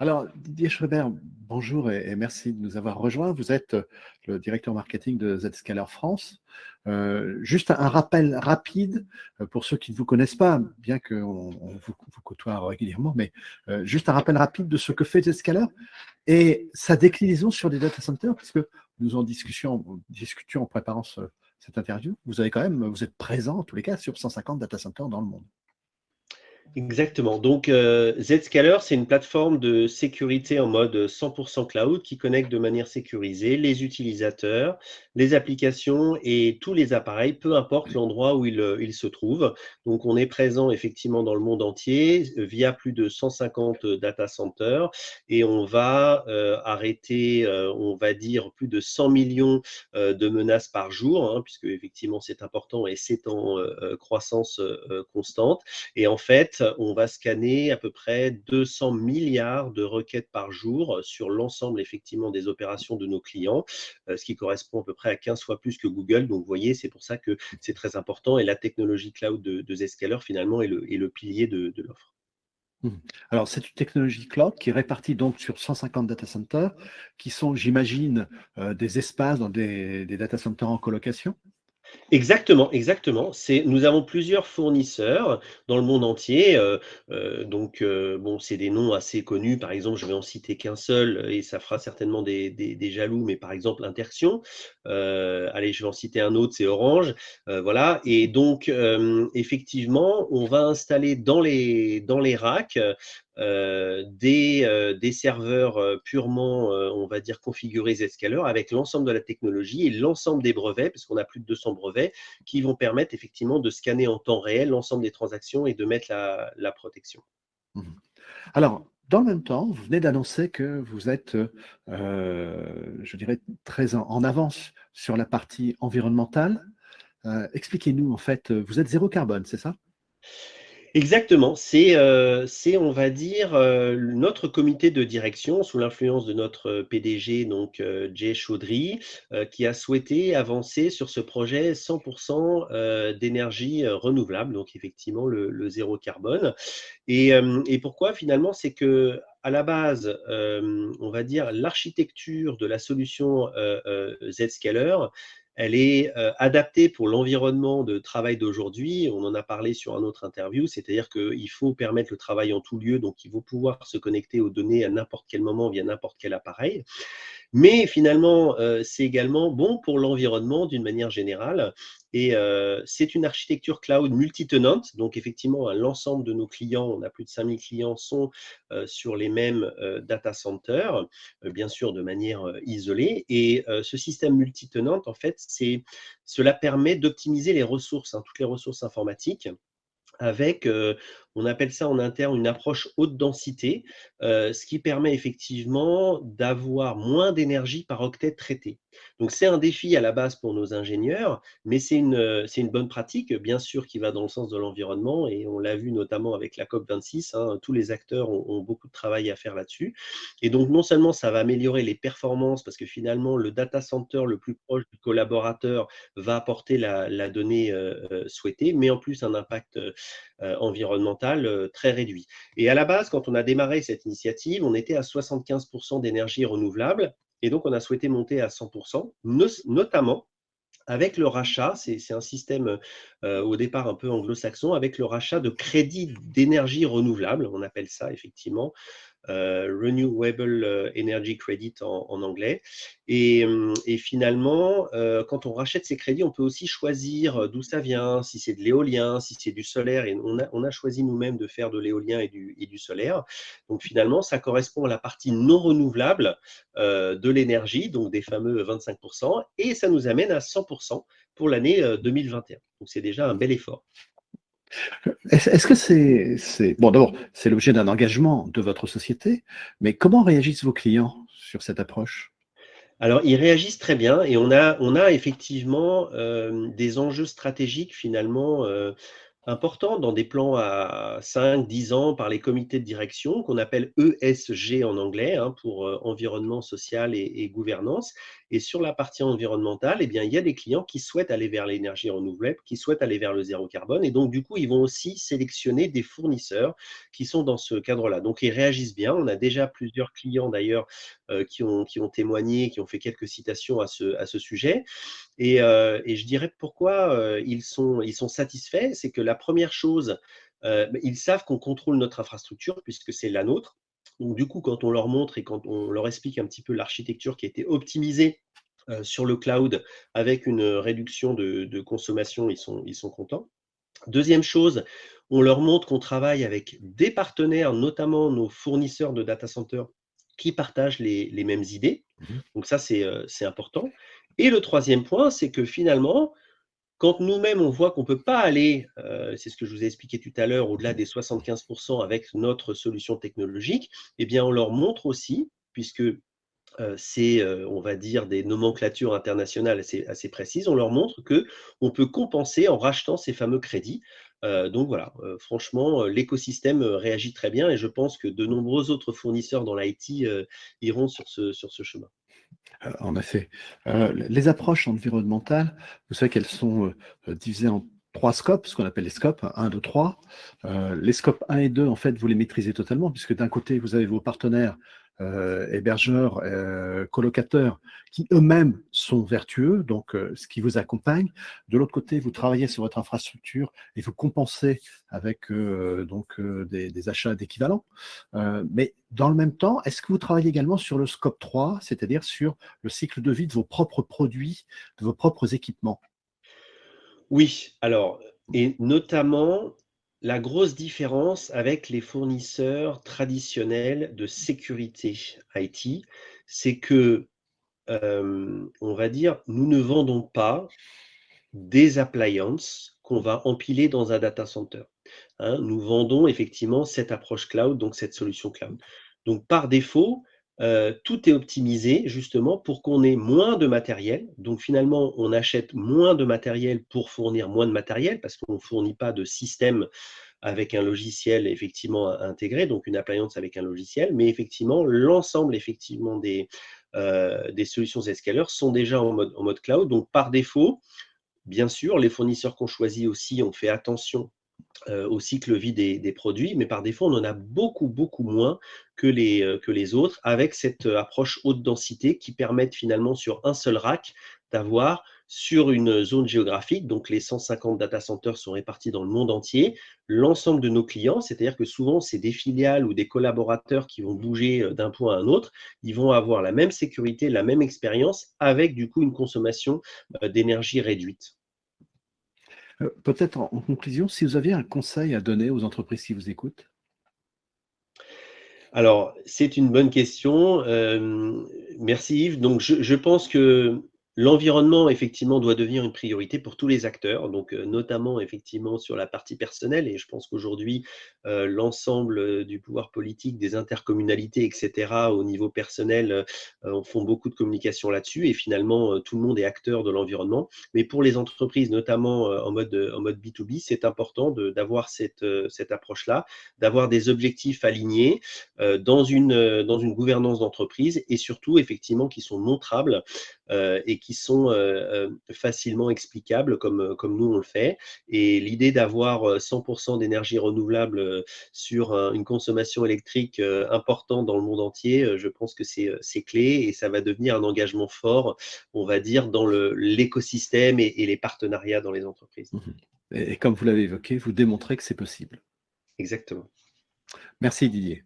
Alors, Didier Schreiber, bonjour et, merci de nous avoir rejoints. Vous êtes le directeur marketing de Zscaler France. Euh, juste un rappel rapide euh, pour ceux qui ne vous connaissent pas, bien qu'on vous, vous, côtoie régulièrement, mais euh, juste un rappel rapide de ce que fait Zscaler et sa déclinaison sur les data centers, puisque nous en discutions, discutions en préparant cette interview. Vous avez quand même, vous êtes présent en tous les cas sur 150 data centers dans le monde. Exactement. Donc, euh, Zscaler, c'est une plateforme de sécurité en mode 100% cloud qui connecte de manière sécurisée les utilisateurs, les applications et tous les appareils, peu importe l'endroit où ils, euh, se trouvent. Donc, on est présent effectivement dans le monde entier euh, via plus de 150 data centers et on va arrêter, on va dire, plus de 100 millions de menaces par jour, hein, puisque effectivement c'est important et c'est en croissance constante. Et en fait, on va scanner à peu près 200 milliards de requêtes par jour sur l'ensemble effectivement des opérations de nos clients, euh, ce qui correspond à peu près à 15 fois plus que Google. Donc, vous voyez, c'est pour ça que c'est très important. Et la technologie cloud de, de Zscaler, finalement, est le, pilier de, l'offre. Mmh. Alors, c'est une technologie cloud qui est répartie donc sur 150 data centers, qui sont, j'imagine, euh, des espaces dans des, des data centers en colocation Exactement, exactement. C'est, nous avons plusieurs fournisseurs dans le monde entier. Euh, euh, donc, euh, bon, c'est des noms assez connus. Par exemple, je vais en citer qu'un seul et ça fera certainement des, des, jaloux, mais par exemple, Interxion. allez, je vais en citer un autre, c'est Orange. voilà. Et donc, effectivement, on va installer dans les, dans les racks euh, des, euh, des, serveurs euh, purement, on va dire, configurés Zscaler avec l'ensemble de la technologie et l'ensemble des brevets, puisqu'on a plus de 200 brevets, qui vont permettre effectivement de scanner en temps réel l'ensemble des transactions et de mettre la, protection. Mmh. Alors, dans le même temps, vous venez d'annoncer que vous êtes, je dirais, très en, avance sur la partie environnementale. Expliquez-nous, en fait, vous êtes zéro carbone, c'est ça? Exactement, c'est, euh, on va dire, euh, notre comité de direction sous l'influence de notre PDG, donc euh, Jay Chaudry, qui a souhaité avancer sur ce projet 100% d'énergie renouvelable, donc effectivement le, zéro carbone. Et, et pourquoi finalement? C'est que à la base, on va dire, l'architecture de la solution Zscaler, elle est euh, adaptée pour l'environnement de travail d'aujourd'hui. On en a parlé sur un autre interview, c'est-à-dire qu'il faut permettre le travail en tout lieu, donc il faut pouvoir se connecter aux données à n'importe quel moment via n'importe quel appareil. Mais finalement, euh, c'est également bon pour l'environnement d'une manière générale. Et euh, c'est une architecture cloud multitenante. Donc, effectivement, l'ensemble de nos clients, on a plus de 5000 clients, sont euh, sur les mêmes data centers, bien sûr de manière isolée. Et ce système multitenante, en fait, cela permet d'optimiser les ressources, hein, toutes les ressources informatiques avec, on appelle ça en interne une approche haute densité, ce qui permet effectivement d'avoir moins d'énergie par octet traité. Donc c'est un défi à la base pour nos ingénieurs, mais c'est une, une bonne pratique, bien sûr, qui va dans le sens de l'environnement, et on l'a vu notamment avec la COP26, hein, tous les acteurs ont, beaucoup de travail à faire là-dessus. Et donc non seulement ça va améliorer les performances, parce que finalement le data center le plus proche du collaborateur va apporter la, donnée souhaitée, mais en plus un impact euh, environnemental euh, très réduit. Et à la base, quand on a démarré cette initiative, on était à 75% d'énergie renouvelable. Et donc, on a souhaité monter à 100%, notamment avec le rachat, c'est un système euh, au départ un peu anglo-saxon, avec le rachat de crédits d'énergie renouvelable, on appelle ça effectivement, Renewable euh, Energy Credit en, anglais. Et, hum, finalement, euh, quand on rachète ces crédits, on peut aussi choisir d'où ça vient, si c'est de l'éolien, si c'est du solaire. Et on a, choisi nous-mêmes de faire de l'éolien et du, solaire. Donc finalement, ça correspond à la partie non renouvelable de l'énergie, donc des fameux 25%, et ça nous amène à 100% pour l'année 2021. Donc c'est déjà un bel effort. Est-ce que c'est, bon d'abord c'est l'objet d'un engagement de votre société, mais comment réagissent vos clients sur cette approche? Alors, ils réagissent très bien et on a, effectivement euh, des enjeux stratégiques finalement euh, importants dans des plans à 5, 10 ans par les comités de direction qu'on appelle ESG en anglais hein, pour euh, environnement social et, gouvernance. Et sur la partie environnementale, eh bien, il y a des clients qui souhaitent aller vers l'énergie renouvelable, qui souhaitent aller vers le zéro carbone. Et donc, du coup, ils vont aussi sélectionner des fournisseurs qui sont dans ce cadre-là. Donc, ils réagissent bien. On a déjà plusieurs clients d'ailleurs euh, qui, ont, qui ont témoigné, qui ont fait quelques citations à ce, à ce sujet. Et, euh, et je dirais pourquoi ils, sont, ils sont satisfaits. C'est que la première chose, ils savent qu'on contrôle notre infrastructure puisque c'est la nôtre. Donc, du coup, quand on leur montre et quand on leur explique un petit peu l'architecture qui a été optimisée sur le cloud avec une réduction de, de consommation, ils sont, ils sont contents. Deuxième chose, on leur montre qu'on travaille avec des partenaires, notamment nos fournisseurs de data centers qui partagent les, mêmes idées. Mmh Donc ça, euh, c'est important. Et le troisième point, c'est que finalement, quand nous-mêmes, on voit qu'on ne peut pas aller, euh, c'est ce que je vous ai expliqué tout à l'heure, au-delà des 75% avec notre solution technologique, eh bien, on leur montre aussi, puisque euh, c'est, on va dire, des nomenclatures internationales assez, précises, on leur montre qu'on peut compenser en rachetant ces fameux crédits. Euh, donc voilà, euh, franchement, euh, l'écosystème réagit très bien et je pense que de nombreux autres fournisseurs dans l'IT iront sur ce chemin. En effet. les approches environnementales, vous savez qu'elles sont divisées en trois scopes, ce qu'on appelle les scopes, 1, 2, 3. les scopes 1 et 2, en fait, vous les maîtrisez totalement, puisque d'un côté, vous avez vos partenaires euh, hébergeurs, euh, colocateurs, qui eux-mêmes sont vertueux, donc euh, ce qui vous accompagne. De l'autre côté, vous travaillez sur votre infrastructure et vous compensez avec donc des, achats d'équivalents. mais dans le même temps, est-ce que vous travaillez également sur le scope 3, c'est-à-dire sur le cycle de vie de vos propres produits, de vos propres équipements? Oui, alors, et notamment la grosse différence avec les fournisseurs traditionnels de sécurité IT, c'est que, euh, on va dire, nous ne vendons pas des appliances qu'on va empiler dans un data center. Hein. nous vendons effectivement cette approche cloud, donc cette solution cloud. Donc par défaut, euh, tout est optimisé justement pour qu'on ait moins de matériel. Donc finalement, on achète moins de matériel pour fournir moins de matériel parce qu'on ne fournit pas de système avec un logiciel effectivement intégré, donc une appliance avec un logiciel, mais effectivement, l'ensemble euh, des solutions Zscaler sont déjà en mode, cloud. Donc par défaut, bien sûr, les fournisseurs qu'on choisit aussi ont fait attention au cycle vie des, produits, mais par défaut, on en a beaucoup, beaucoup moins que les, euh, que les autres, avec cette euh, approche haute densité qui permettent finalement sur un seul rack d'avoir sur une zone géographique, donc les 150 data centers sont répartis dans le monde entier, l'ensemble de nos clients, c'est-à-dire que souvent c'est des filiales ou des collaborateurs qui vont bouger d'un point à un autre, ils vont avoir la même sécurité, la même expérience avec du coup une consommation d'énergie réduite. Euh, peut-être en, conclusion, si vous aviez un conseil à donner aux entreprises qui vous écoutent? Alors, c'est une bonne question. Euh, merci Yves. Donc, je, pense que L'environnement, effectivement, doit devenir une priorité pour tous les acteurs, donc euh, notamment effectivement sur la partie personnelle. Et je pense qu'aujourd'hui, euh, l'ensemble euh, du pouvoir politique, des intercommunalités, etc., au niveau personnel, font beaucoup de communication là-dessus. Et finalement, tout le monde est acteur de l'environnement. Mais pour les entreprises, notamment en mode, en mode B2B, c'est important d'avoir cette, cette approche-là, d'avoir des objectifs alignés dans, une, dans une gouvernance d'entreprise et surtout, effectivement, qui sont montrables et qui sont euh, euh, facilement explicables comme, euh, comme nous on le fait. Et l'idée d'avoir 100% d'énergie renouvelable sur une consommation électrique importante dans le monde entier, je pense que c'est clé et ça va devenir un engagement fort, on va dire, dans l'écosystème et, et, les partenariats dans les entreprises. Mmh et comme vous l'avez évoqué, vous démontrez que c'est possible. Exactement. Merci Didier.